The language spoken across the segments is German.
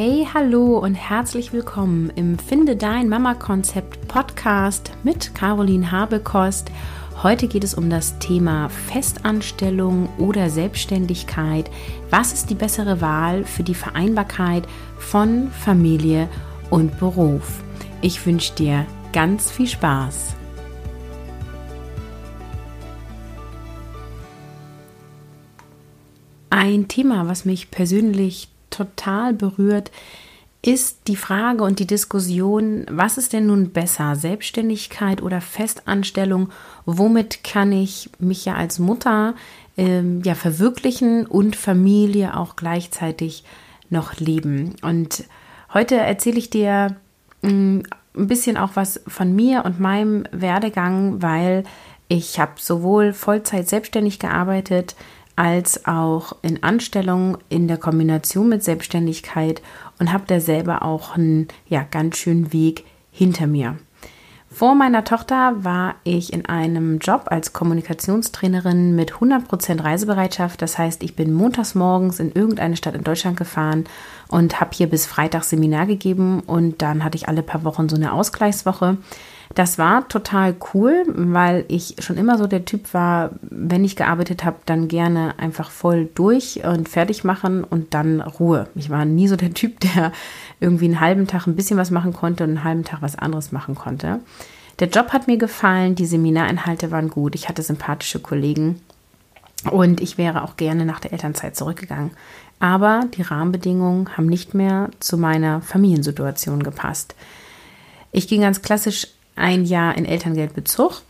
Hey, hallo und herzlich willkommen im Finde dein Mama Konzept Podcast mit Caroline Habekost. Heute geht es um das Thema Festanstellung oder Selbstständigkeit. Was ist die bessere Wahl für die Vereinbarkeit von Familie und Beruf? Ich wünsche dir ganz viel Spaß. Ein Thema, was mich persönlich total berührt, ist die Frage und die Diskussion, was ist denn nun besser, Selbstständigkeit oder Festanstellung? Womit kann ich mich ja als Mutter ähm, ja verwirklichen und Familie auch gleichzeitig noch leben? Und heute erzähle ich dir mh, mm, ein bisschen auch was von mir und meinem Werdegang, weil ich habe sowohl Vollzeit selbstständig gearbeitet, als auch in Anstellung in der Kombination mit Selbstständigkeit und habe da selber auch einen ja, ganz schönen Weg hinter mir. Vor meiner Tochter war ich in einem Job als Kommunikationstrainerin mit 100% Reisebereitschaft. Das heißt, ich bin montags morgens in irgendeine Stadt in Deutschland gefahren und habe hier bis Freitag Seminar gegeben und dann hatte ich alle paar Wochen so eine Ausgleichswoche. Das war total cool, weil ich schon immer so der Typ war, wenn ich gearbeitet habe, dann gerne einfach voll durch und fertig machen und dann Ruhe. Ich war nie so der Typ, der irgendwie einen halben Tag ein bisschen was machen konnte und einen halben Tag was anderes machen konnte. Der Job hat mir gefallen, die Seminarinhalte waren gut, ich hatte sympathische Kollegen und ich wäre auch gerne nach der Elternzeit zurückgegangen. Aber die Rahmenbedingungen haben nicht mehr zu meiner Familiensituation gepasst. Ich ging ganz klassisch ein Jahr in Elterngeldbezug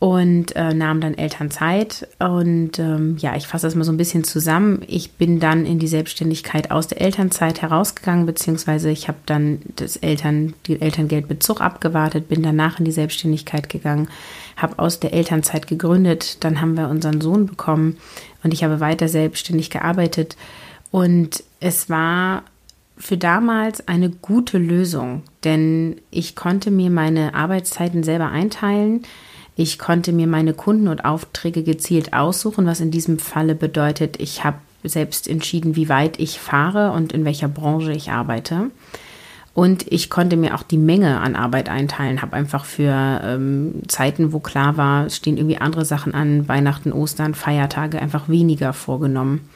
und äh, nahm dann Elternzeit. Und ähm, ja, ich fasse das mal so ein bisschen zusammen. Ich bin dann in die Selbstständigkeit aus der Elternzeit herausgegangen, beziehungsweise ich habe dann das Eltern, die Elterngeldbezug abgewartet, bin danach in die Selbstständigkeit gegangen, habe aus der Elternzeit gegründet, dann haben wir unseren Sohn bekommen und ich habe weiter selbstständig gearbeitet. Und es war für damals eine gute Lösung, denn ich konnte mir meine Arbeitszeiten selber einteilen. Ich konnte mir meine Kunden und Aufträge gezielt aussuchen, was in diesem Falle bedeutet, ich habe selbst entschieden, wie weit ich fahre und in welcher Branche ich arbeite. Und ich konnte mir auch die Menge an Arbeit einteilen, habe einfach für ähm, Zeiten, wo klar war, stehen irgendwie andere Sachen an, Weihnachten, Ostern, Feiertage, einfach weniger vorgenommen.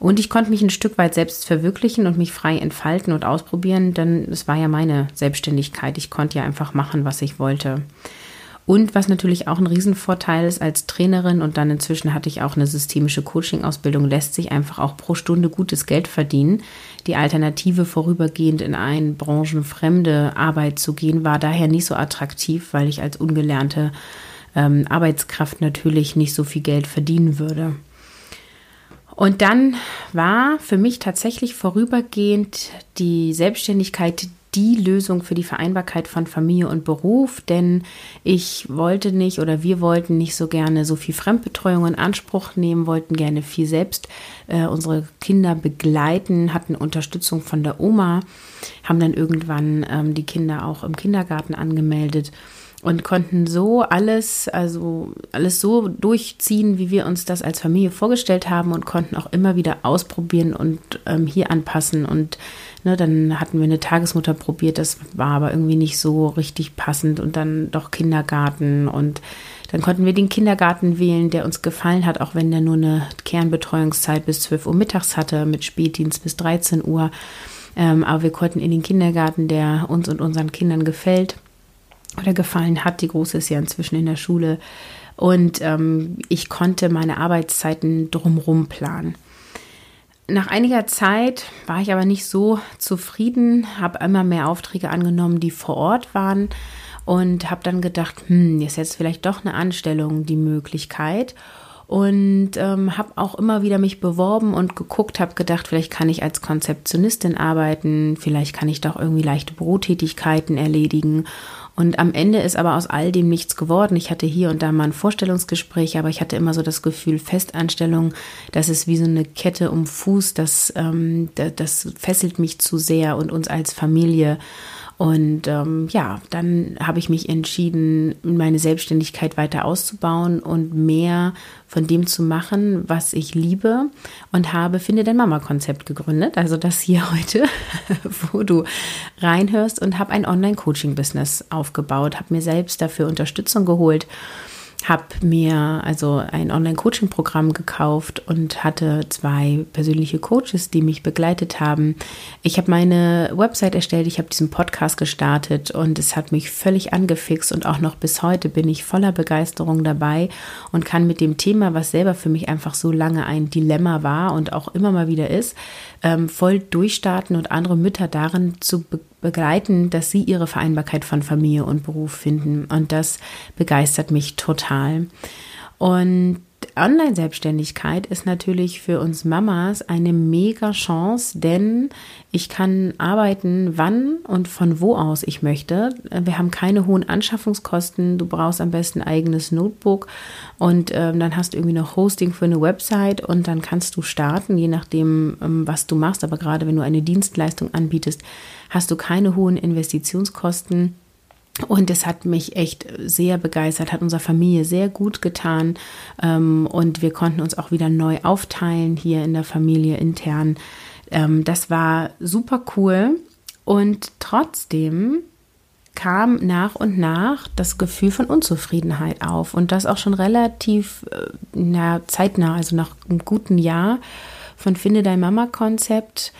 Und ich konnte mich ein Stück weit selbst verwirklichen und mich frei entfalten und ausprobieren, denn es war ja meine Selbstständigkeit. Ich konnte ja einfach machen, was ich wollte. Und was natürlich auch ein Riesenvorteil ist als Trainerin und dann inzwischen hatte ich auch eine systemische Coaching-Ausbildung, lässt sich einfach auch pro Stunde gutes Geld verdienen. Die Alternative vorübergehend in eine branchenfremde Arbeit zu gehen, war daher nicht so attraktiv, weil ich als ungelernte ähm, Arbeitskraft natürlich nicht so viel Geld verdienen würde. Und dann war für mich tatsächlich vorübergehend die Selbstständigkeit die Lösung für die Vereinbarkeit von Familie und Beruf, denn ich wollte nicht oder wir wollten nicht so gerne so viel Fremdbetreuung in Anspruch nehmen, wollten gerne viel selbst äh, unsere Kinder begleiten, hatten Unterstützung von der Oma, haben dann irgendwann ähm, die Kinder auch im Kindergarten angemeldet und konnten so alles, also alles so durchziehen, wie wir uns das als Familie vorgestellt haben und konnten auch immer wieder ausprobieren und ähm, hier anpassen. Und ne, dann hatten wir eine Tagesmutter probiert, das war aber irgendwie nicht so richtig passend und dann doch Kindergarten und dann konnten wir den Kindergarten wählen, der uns gefallen hat, auch wenn der nur eine Kernbetreuungszeit bis 12 Uhr mittags hatte, mit Spätdienst bis 13 Uhr. Ähm, aber wir konnten in den Kindergarten, der uns und unseren Kindern gefällt oder gefallen hat. Die Große ist ja inzwischen in der Schule. Und ähm, ich konnte meine Arbeitszeiten drumherum planen. Nach einiger Zeit war ich aber nicht so zufrieden, habe immer mehr Aufträge angenommen, die vor Ort waren und habe dann gedacht, hm, ist jetzt vielleicht doch eine Anstellung die Möglichkeit und ähm, habe auch immer wieder mich beworben und geguckt, habe gedacht, vielleicht kann ich als Konzeptionistin arbeiten, vielleicht kann ich doch irgendwie leichte Bürotätigkeiten erledigen Und am Ende ist aber aus all dem nichts geworden. Ich hatte hier und da mal ein Vorstellungsgespräch, aber ich hatte immer so das Gefühl, Festanstellung, das ist wie so eine Kette um Fuß, das, ähm, das, das fesselt mich zu sehr und uns als Familie. Und ähm, ja, dann habe ich mich entschieden, meine Selbstständigkeit weiter auszubauen und mehr von dem zu machen, was ich liebe und habe Finde dein Mama-Konzept gegründet. Also das hier heute, wo du reinhörst und habe ein Online-Coaching-Business aufgebaut, habe mir selbst dafür Unterstützung geholt habe mir also ein Online-Coaching-Programm gekauft und hatte zwei persönliche Coaches, die mich begleitet haben. Ich habe meine Website erstellt, ich habe diesen Podcast gestartet und es hat mich völlig angefixt und auch noch bis heute bin ich voller Begeisterung dabei und kann mit dem Thema, was selber für mich einfach so lange ein Dilemma war und auch immer mal wieder ist, ähm, voll durchstarten und andere Mütter darin zu be begleiten, dass sie ihre Vereinbarkeit von Familie und Beruf finden. Und das begeistert mich total. Und Online-Selbstständigkeit ist natürlich für uns Mamas eine mega Chance, denn ich kann arbeiten, wann und von wo aus ich möchte. Wir haben keine hohen Anschaffungskosten. Du brauchst am besten ein eigenes Notebook und ähm, dann hast du irgendwie noch Hosting für eine Website und dann kannst du starten, je nachdem, ähm, was du machst. Aber gerade wenn du eine Dienstleistung anbietest, hast du keine hohen Investitionskosten und es hat mich echt sehr begeistert, hat unserer Familie sehr gut getan. Ähm, und wir konnten uns auch wieder neu aufteilen hier in der Familie intern. Ähm, das war super cool. Und trotzdem kam nach und nach das Gefühl von Unzufriedenheit auf. Und das auch schon relativ äh, na, zeitnah, also nach einem guten Jahr von Finde dein Mama-Konzept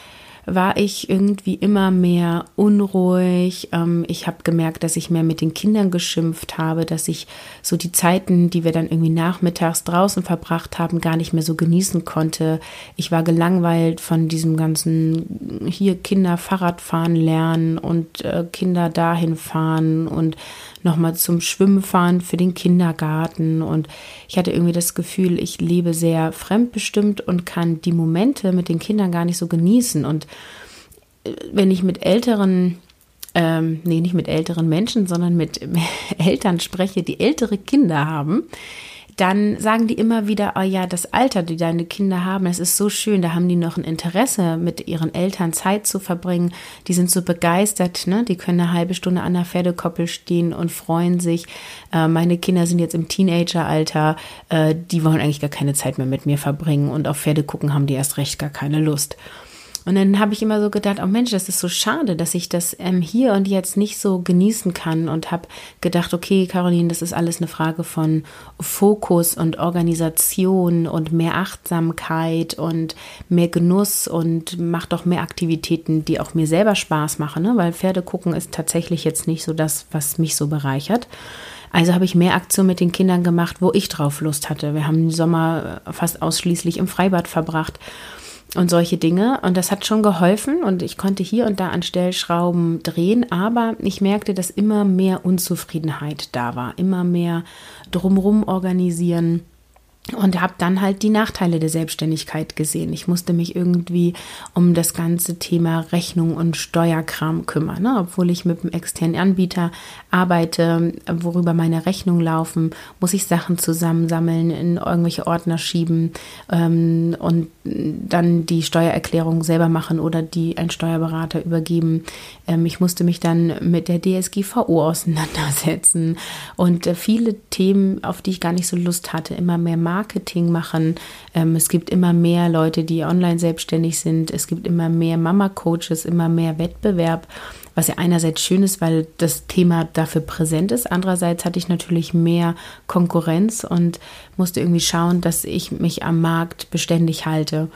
war ich irgendwie immer mehr unruhig. Ähm, ich habe gemerkt, dass ich mehr mit den Kindern geschimpft habe, dass ich so die Zeiten, die wir dann irgendwie nachmittags draußen verbracht haben, gar nicht mehr so genießen konnte. Ich war gelangweilt von diesem ganzen hier Kinder Fahrradfahren lernen und äh, Kinder dahin fahren und nochmal zum Schwimmen fahren für den Kindergarten. Und ich hatte irgendwie das Gefühl, ich lebe sehr fremdbestimmt und kann die Momente mit den Kindern gar nicht so genießen. Und äh, wenn ich mit älteren ähm, nee, nicht mit älteren Menschen, sondern mit Eltern spreche, die ältere Kinder haben, dann sagen die immer wieder, oh ja, das Alter, die deine Kinder haben, das ist so schön, da haben die noch ein Interesse, mit ihren Eltern Zeit zu verbringen. Die sind so begeistert, ne? Die können eine halbe Stunde an der Pferdekoppel stehen und freuen sich. Äh, meine Kinder sind jetzt im Teenageralter, äh, die wollen eigentlich gar keine Zeit mehr mit mir verbringen und auf Pferde gucken haben die erst recht gar keine Lust. Und dann habe ich immer so gedacht, oh Mensch, das ist so schade, dass ich das ähm, hier und jetzt nicht so genießen kann und habe gedacht, okay, Caroline, das ist alles eine Frage von Fokus und Organisation und mehr Achtsamkeit und mehr Genuss und mach doch mehr Aktivitäten, die auch mir selber Spaß machen, ne? weil Pferde gucken ist tatsächlich jetzt nicht so das, was mich so bereichert. Also habe ich mehr Aktionen mit den Kindern gemacht, wo ich drauf Lust hatte. Wir haben den Sommer fast ausschließlich im Freibad verbracht und solche Dinge. Und das hat schon geholfen und ich konnte hier und da an Stellschrauben drehen, aber ich merkte, dass immer mehr Unzufriedenheit da war, immer mehr drumrum organisieren und habe dann halt die Nachteile der Selbstständigkeit gesehen. Ich musste mich irgendwie um das ganze Thema Rechnung und Steuerkram kümmern, ne? obwohl ich mit einem externen Anbieter arbeite, worüber meine Rechnungen laufen, muss ich Sachen zusammensammeln, in irgendwelche Ordner schieben ähm, und dann die Steuererklärung selber machen oder die ein Steuerberater übergeben. Ähm, ich musste mich dann mit der DSGVO auseinandersetzen und äh, viele Themen, auf die ich gar nicht so Lust hatte, immer mehr Marketing Marketing machen. Ähm, es gibt immer mehr Leute, die online selbstständig sind. Es gibt immer mehr Mama-Coaches, immer mehr Wettbewerb, was ja einerseits schön ist, weil das Thema dafür präsent ist. Andererseits hatte ich natürlich mehr Konkurrenz und musste irgendwie schauen, dass ich mich am Markt beständig halte.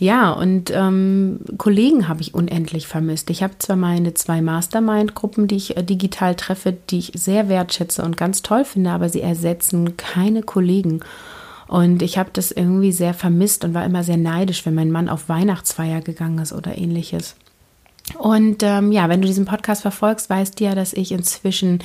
Ja, und ähm, Kollegen habe ich unendlich vermisst. Ich habe zwar meine zwei Mastermind-Gruppen, die ich äh, digital treffe, die ich sehr wertschätze und ganz toll finde, aber sie ersetzen keine Kollegen. Und ich habe das irgendwie sehr vermisst und war immer sehr neidisch, wenn mein Mann auf Weihnachtsfeier gegangen ist oder ähnliches. Und ähm, ja, wenn du diesen Podcast verfolgst, weißt du ja, dass ich inzwischen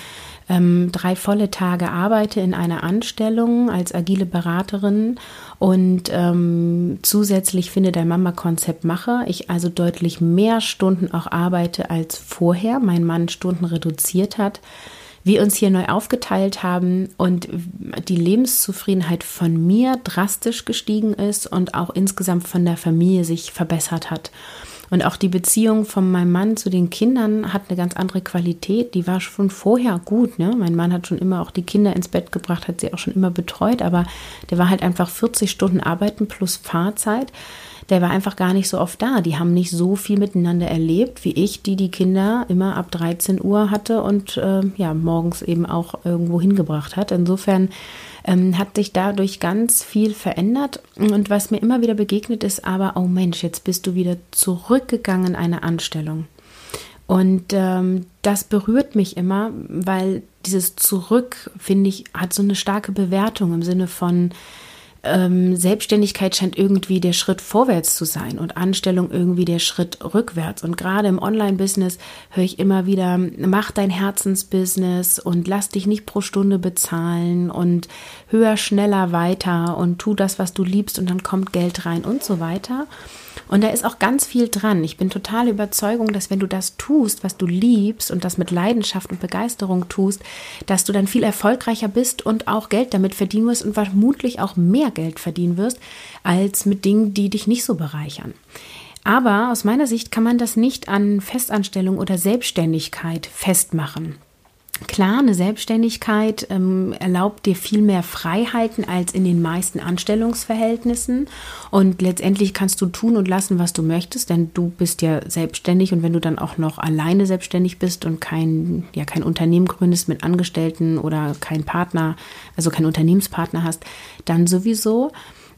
ähm, drei volle Tage arbeite in einer Anstellung als agile Beraterin und ähm, zusätzlich finde dein Mama-Konzept mache. Ich also deutlich mehr Stunden auch arbeite als vorher. Mein Mann Stunden reduziert hat. Wir uns hier neu aufgeteilt haben und die Lebenszufriedenheit von mir drastisch gestiegen ist und auch insgesamt von der Familie sich verbessert hat. Und auch die Beziehung von meinem Mann zu den Kindern hat eine ganz andere Qualität. Die war schon vorher gut. Ne? Mein Mann hat schon immer auch die Kinder ins Bett gebracht, hat sie auch schon immer betreut, aber der war halt einfach 40 Stunden arbeiten plus Fahrzeit. Der war einfach gar nicht so oft da. Die haben nicht so viel miteinander erlebt wie ich, die die Kinder immer ab 13 Uhr hatte und äh, ja morgens eben auch irgendwo hingebracht hat. Insofern ähm, hat sich dadurch ganz viel verändert. Und was mir immer wieder begegnet ist, aber, oh Mensch, jetzt bist du wieder zurückgegangen in eine Anstellung. Und ähm, das berührt mich immer, weil dieses Zurück, finde ich, hat so eine starke Bewertung im Sinne von, ähm, Selbstständigkeit scheint irgendwie der Schritt vorwärts zu sein und Anstellung irgendwie der Schritt rückwärts. Und gerade im Online-Business höre ich immer wieder, mach dein Herzensbusiness und lass dich nicht pro Stunde bezahlen und höher, schneller, weiter und tu das, was du liebst und dann kommt Geld rein und so weiter. Und da ist auch ganz viel dran. Ich bin total Überzeugung, dass wenn du das tust, was du liebst und das mit Leidenschaft und Begeisterung tust, dass du dann viel erfolgreicher bist und auch Geld damit verdienen wirst und vermutlich auch mehr Geld verdienen wirst, als mit Dingen, die dich nicht so bereichern. Aber aus meiner Sicht kann man das nicht an Festanstellung oder Selbstständigkeit festmachen. Klar, eine Selbstständigkeit ähm, erlaubt dir viel mehr Freiheiten als in den meisten Anstellungsverhältnissen. Und letztendlich kannst du tun und lassen, was du möchtest, denn du bist ja selbstständig. Und wenn du dann auch noch alleine selbstständig bist und kein, ja, kein Unternehmen gründest mit Angestellten oder kein Partner, also kein Unternehmenspartner hast, dann sowieso.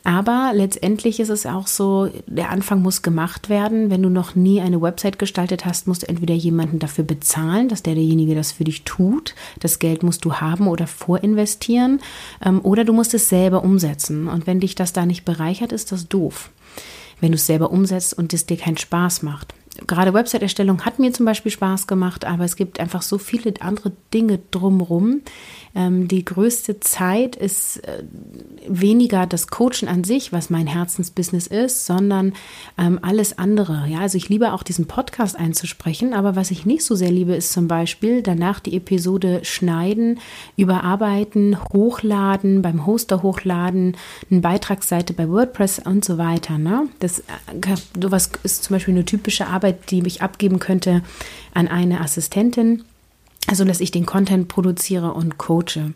Aber letztendlich ist es auch so, der Anfang muss gemacht werden. Wenn du noch nie eine Website gestaltet hast, musst du entweder jemanden dafür bezahlen, dass der derjenige das für dich tut. Das Geld musst du haben oder vorinvestieren. Ähm, oder du musst es selber umsetzen. Und wenn dich das da nicht bereichert, ist das doof. Wenn du es selber umsetzt und es dir keinen Spaß macht gerade Website-Erstellung hat mir zum Beispiel Spaß gemacht, aber es gibt einfach so viele andere Dinge drumherum. Ähm, die größte Zeit ist äh, weniger das Coachen an sich, was mein Herzensbusiness ist, sondern ähm, alles andere. Ja, also ich liebe auch diesen Podcast einzusprechen, aber was ich nicht so sehr liebe, ist zum Beispiel danach die Episode schneiden, überarbeiten, hochladen, beim Hoster hochladen, eine Beitragsseite bei WordPress und so weiter. Ne? Das äh, sowas ist zum Beispiel eine typische Arbeit, die ich abgeben könnte an eine Assistentin also dass ich den Content produziere und coache.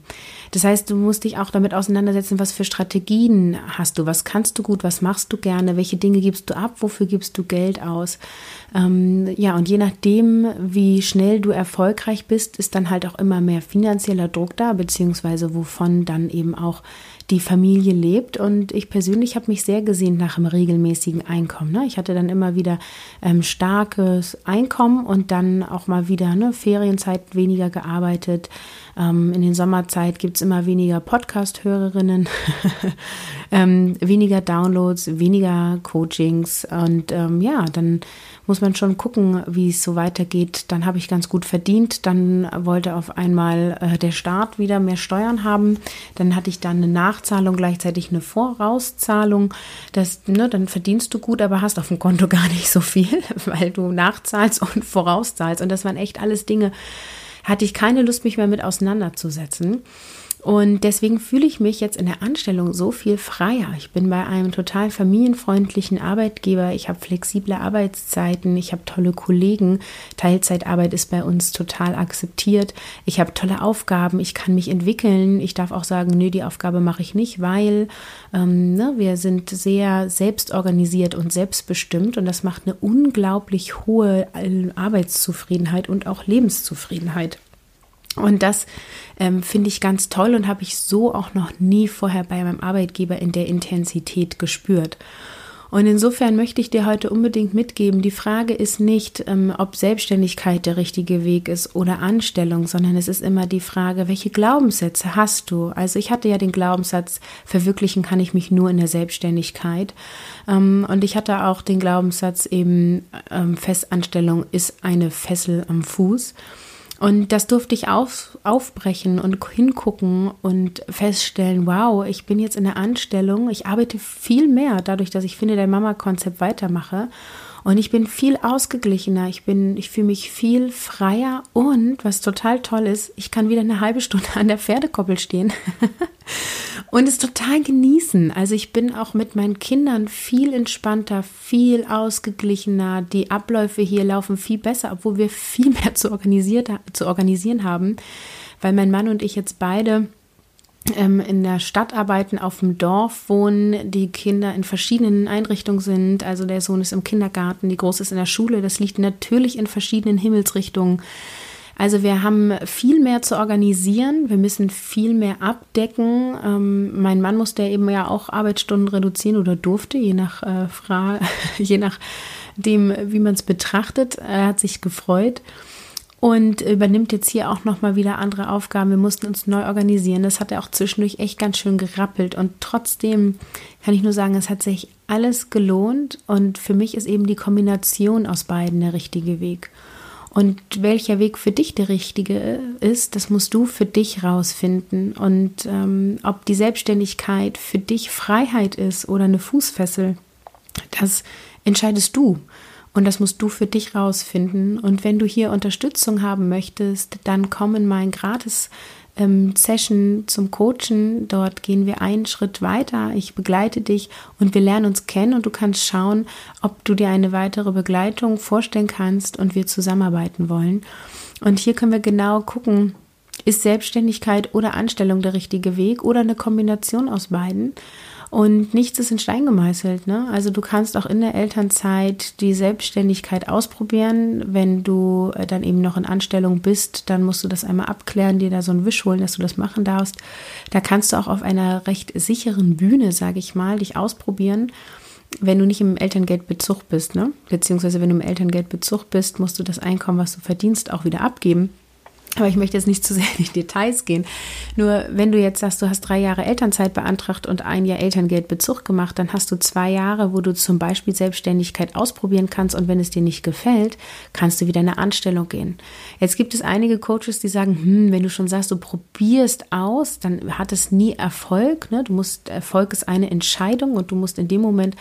Das heißt, du musst dich auch damit auseinandersetzen, was für Strategien hast du, was kannst du gut, was machst du gerne, welche Dinge gibst du ab, wofür gibst du Geld aus. Ähm, ja, und je nachdem, wie schnell du erfolgreich bist, ist dann halt auch immer mehr finanzieller Druck da, beziehungsweise wovon dann eben auch die Familie lebt. Und ich persönlich habe mich sehr gesehnt nach einem regelmäßigen Einkommen. Ne? Ich hatte dann immer wieder ähm, starkes Einkommen und dann auch mal wieder ne, Ferienzeit weniger gearbeitet. Ähm, in den Sommerzeit gibt es immer weniger Podcast-Hörerinnen, ähm, weniger Downloads, weniger Coachings. Und ähm, ja, dann muss man schon gucken, wie es so weitergeht. Dann habe ich ganz gut verdient. Dann wollte auf einmal äh, der Staat wieder mehr Steuern haben. Dann hatte ich dann eine Nachzahlung, gleichzeitig eine Vorauszahlung. Das, ne, dann verdienst du gut, aber hast auf dem Konto gar nicht so viel, weil du nachzahlst und vorauszahlst. Und das waren echt alles Dinge, hatte ich keine Lust, mich mehr mit auseinanderzusetzen. Und deswegen fühle ich mich jetzt in der Anstellung so viel freier. Ich bin bei einem total familienfreundlichen Arbeitgeber. Ich habe flexible Arbeitszeiten. Ich habe tolle Kollegen. Teilzeitarbeit ist bei uns total akzeptiert. Ich habe tolle Aufgaben. Ich kann mich entwickeln. Ich darf auch sagen, nö, die Aufgabe mache ich nicht, weil ähm, ne, wir sind sehr selbstorganisiert und selbstbestimmt. Und das macht eine unglaublich hohe Arbeitszufriedenheit und auch Lebenszufriedenheit. Und das ähm, finde ich ganz toll und habe ich so auch noch nie vorher bei meinem Arbeitgeber in der Intensität gespürt. Und insofern möchte ich dir heute unbedingt mitgeben, die Frage ist nicht, ähm, ob Selbstständigkeit der richtige Weg ist oder Anstellung, sondern es ist immer die Frage, welche Glaubenssätze hast du? Also ich hatte ja den Glaubenssatz, verwirklichen kann ich mich nur in der Selbstständigkeit. Ähm, und ich hatte auch den Glaubenssatz eben, ähm, Festanstellung ist eine Fessel am Fuß. Und das durfte ich auf, aufbrechen und hingucken und feststellen, wow, ich bin jetzt in der Anstellung, ich arbeite viel mehr dadurch, dass ich finde, der Mama-Konzept weitermache. Und ich bin viel ausgeglichener, ich bin, ich fühle mich viel freier. Und was total toll ist, ich kann wieder eine halbe Stunde an der Pferdekoppel stehen und es total genießen. Also ich bin auch mit meinen Kindern viel entspannter, viel ausgeglichener. Die Abläufe hier laufen viel besser, obwohl wir viel mehr zu, organisiert, zu organisieren haben, weil mein Mann und ich jetzt beide ähm, in der Stadt arbeiten, auf dem Dorf wohnen, die Kinder in verschiedenen Einrichtungen sind. Also der Sohn ist im Kindergarten, die Große ist in der Schule. Das liegt natürlich in verschiedenen Himmelsrichtungen. Also wir haben viel mehr zu organisieren, wir müssen viel mehr abdecken. Ähm, mein Mann musste eben ja auch Arbeitsstunden reduzieren oder durfte, je nach äh, Frage, je nachdem, wie man es betrachtet. Er hat sich gefreut und übernimmt jetzt hier auch nochmal wieder andere Aufgaben. Wir mussten uns neu organisieren. Das hat er auch zwischendurch echt ganz schön gerappelt. Und trotzdem kann ich nur sagen, es hat sich alles gelohnt. Und für mich ist eben die Kombination aus beiden der richtige Weg. Und welcher Weg für dich der richtige ist, das musst du für dich rausfinden. Und ähm, ob die Selbstständigkeit für dich Freiheit ist oder eine Fußfessel, das entscheidest du. Und das musst du für dich rausfinden. Und wenn du hier Unterstützung haben möchtest, dann komm in mein gratis ähm, Session zum Coachen. Dort gehen wir einen Schritt weiter. Ich begleite dich und wir lernen uns kennen und du kannst schauen, ob du dir eine weitere Begleitung vorstellen kannst und wir zusammenarbeiten wollen. Und hier können wir genau gucken, ist Selbstständigkeit oder Anstellung der richtige Weg oder eine Kombination aus beiden? Und nichts ist in Stein gemeißelt. Ne? Also du kannst auch in der Elternzeit die Selbstständigkeit ausprobieren. Wenn du äh, dann eben noch in Anstellung bist, dann musst du das einmal abklären, dir da so ein Wisch holen, dass du das machen darfst. Da kannst du auch auf einer recht sicheren Bühne, sage ich mal, dich ausprobieren wenn du nicht im Elterngeldbezug bist, ne? beziehungsweise wenn du im Elterngeldbezug bist, musst du das Einkommen, was du verdienst, auch wieder abgeben. Aber ich möchte jetzt nicht zu sehr in die Details gehen. Nur wenn du jetzt sagst, du hast drei Jahre Elternzeit beantragt und ein Jahr Elterngeldbezug gemacht, dann hast du zwei Jahre, wo du zum Beispiel Selbstständigkeit ausprobieren kannst und wenn es dir nicht gefällt, kannst du wieder in eine Anstellung gehen. Jetzt gibt es einige Coaches, die sagen, hm, wenn du schon sagst, du probierst aus, dann hat es nie Erfolg. Ne? Du musst, Erfolg ist eine Entscheidung und du musst in dem Moment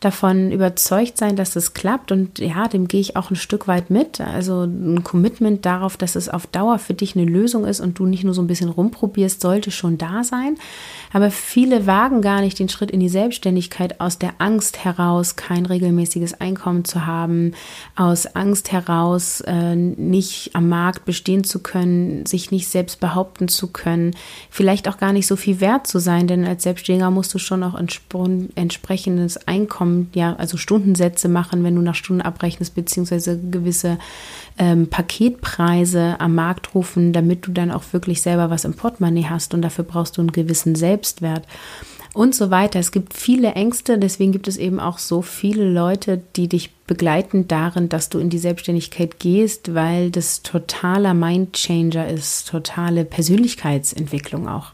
davon überzeugt sein, dass es klappt. Und ja, dem gehe ich auch ein Stück weit mit. Also ein Commitment darauf, dass es auf Dauer für dich eine Lösung ist und du nicht nur so ein bisschen rumprobierst, sollte schon da sein. Aber viele wagen gar nicht den Schritt in die Selbstständigkeit aus der Angst heraus, kein regelmäßiges Einkommen zu haben, aus Angst heraus, äh, nicht am Markt bestehen zu können, sich nicht selbst behaupten zu können, vielleicht auch gar nicht so viel wert zu sein, denn als Selbstständiger musst du schon auch entsprechendes Einkommen, ja, also Stundensätze machen, wenn du nach Stunden abrechnest, beziehungsweise gewisse ähm, Paketpreise am Markt rufen, damit du dann auch wirklich selber was im Portemonnaie hast und dafür brauchst du einen gewissen Selbstwert und so weiter. Es gibt viele Ängste, deswegen gibt es eben auch so viele Leute, die dich begleiten darin, dass du in die Selbstständigkeit gehst, weil das totaler Mindchanger ist, totale Persönlichkeitsentwicklung auch.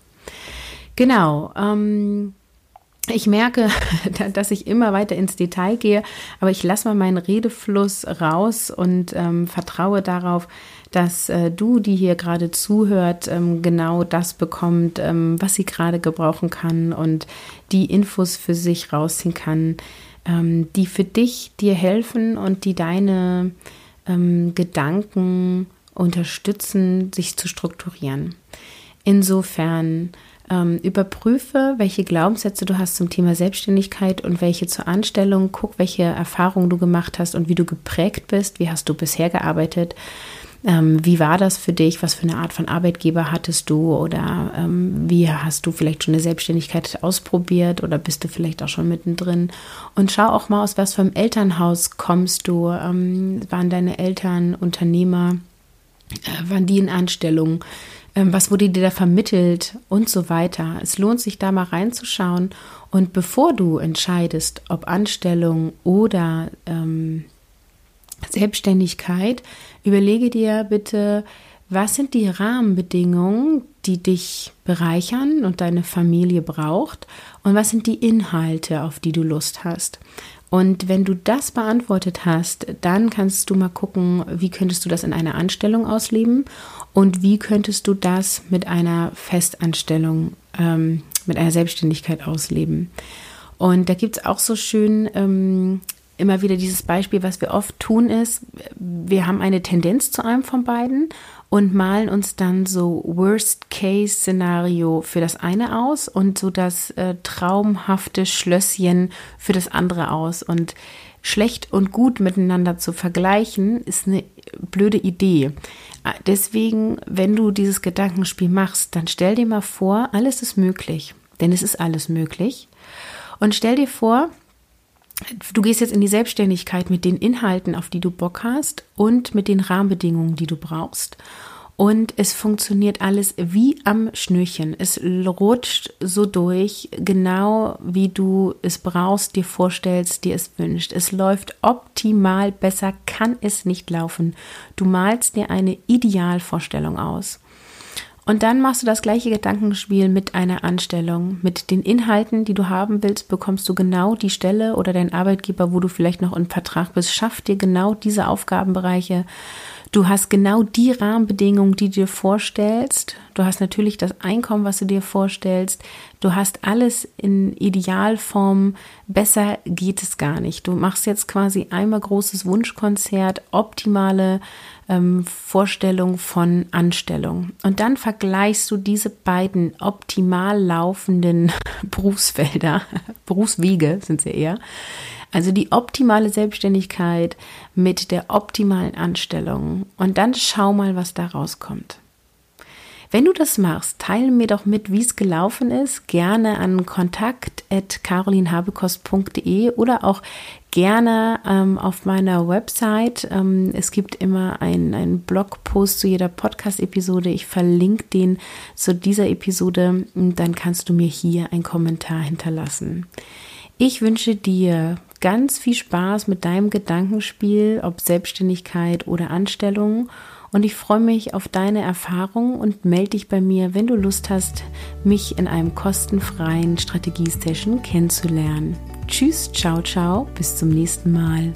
Genau. Ähm, ich merke, dass ich immer weiter ins Detail gehe, aber ich lasse mal meinen Redefluss raus und ähm, vertraue darauf, dass äh, du, die hier gerade zuhört, ähm, genau das bekommt, ähm, was sie gerade gebrauchen kann und die Infos für sich rausziehen kann, ähm, die für dich dir helfen und die deine ähm, Gedanken unterstützen, sich zu strukturieren. Insofern ähm, überprüfe, welche Glaubenssätze du hast zum Thema Selbstständigkeit und welche zur Anstellung. Guck, welche Erfahrungen du gemacht hast und wie du geprägt bist. Wie hast du bisher gearbeitet? Ähm, wie war das für dich? Was für eine Art von Arbeitgeber hattest du? Oder ähm, wie hast du vielleicht schon eine Selbstständigkeit ausprobiert? Oder bist du vielleicht auch schon mittendrin? Und schau auch mal, aus was für einem Elternhaus kommst du? Ähm, waren deine Eltern Unternehmer? Äh, waren die in Anstellung? Ähm, was wurde dir da vermittelt und so weiter. Es lohnt sich da mal reinzuschauen und bevor du entscheidest, ob Anstellung oder ähm, Selbstständigkeit, überlege dir bitte, was sind die Rahmenbedingungen, die dich bereichern und deine Familie braucht und was sind die Inhalte, auf die du Lust hast. Und wenn du das beantwortet hast, dann kannst du mal gucken, wie könntest du das in einer Anstellung ausleben und wie könntest du das mit einer Festanstellung, ähm, mit einer Selbstständigkeit ausleben. Und da gibt es auch so schön ähm, immer wieder dieses Beispiel, was wir oft tun, ist, wir haben eine Tendenz zu einem von beiden und malen uns dann so Worst-Case-Szenario für das eine aus und so das äh, traumhafte Schlösschen für das andere aus. Und schlecht und gut miteinander zu vergleichen, ist eine blöde Idee. Deswegen, wenn du dieses Gedankenspiel machst, dann stell dir mal vor, alles ist möglich. Denn es ist alles möglich. Und stell dir vor, du gehst jetzt in die Selbstständigkeit mit den Inhalten, auf die du Bock hast und mit den Rahmenbedingungen, die du brauchst. Und es funktioniert alles wie am Schnürchen. Es rutscht so durch, genau wie du es brauchst, dir vorstellst, dir es wünscht. Es läuft optimal, besser kann es nicht laufen. Du malst dir eine Idealvorstellung aus. Und dann machst du das gleiche Gedankenspiel mit einer Anstellung. Mit den Inhalten, die du haben willst, bekommst du genau die Stelle oder dein Arbeitgeber, wo du vielleicht noch im Vertrag bist, schafft dir genau diese Aufgabenbereiche. Du hast genau die Rahmenbedingungen, die du dir vorstellst. Du hast natürlich das Einkommen, was du dir vorstellst. Du hast alles in Idealform. Besser geht es gar nicht. Du machst jetzt quasi einmal großes Wunschkonzert, optimale ähm, Vorstellung von Anstellung. Und dann vergleichst du diese beiden optimal laufenden Berufsfelder, Berufswege sind sie eher. Also die optimale Selbstständigkeit mit der optimalen Anstellung. Und dann schau mal, was da rauskommt. Wenn du das machst, teile mir doch mit, wie es gelaufen ist. Gerne an kontakt.carolinhabekost.de oder auch gerne ähm, auf meiner Website. Ähm, es gibt immer einen Blogpost zu jeder Podcast-Episode. Ich verlinke den zu dieser Episode und dann kannst du mir hier einen Kommentar hinterlassen. Ich wünsche dir ganz viel Spaß mit deinem Gedankenspiel, ob Selbstständigkeit oder Anstellung und ich freue mich auf deine Erfahrungen und melde dich bei mir, wenn du Lust hast, mich in einem kostenfreien Strategiesession kennenzulernen. Tschüss, ciao, ciao, bis zum nächsten Mal.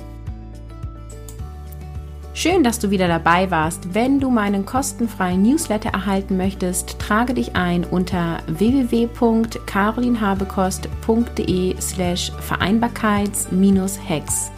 Schön, dass du wieder dabei warst. Wenn du meinen kostenfreien Newsletter erhalten möchtest, trage dich ein unter www.carolinhabekost.de slash Vereinbarkeits-Hacks.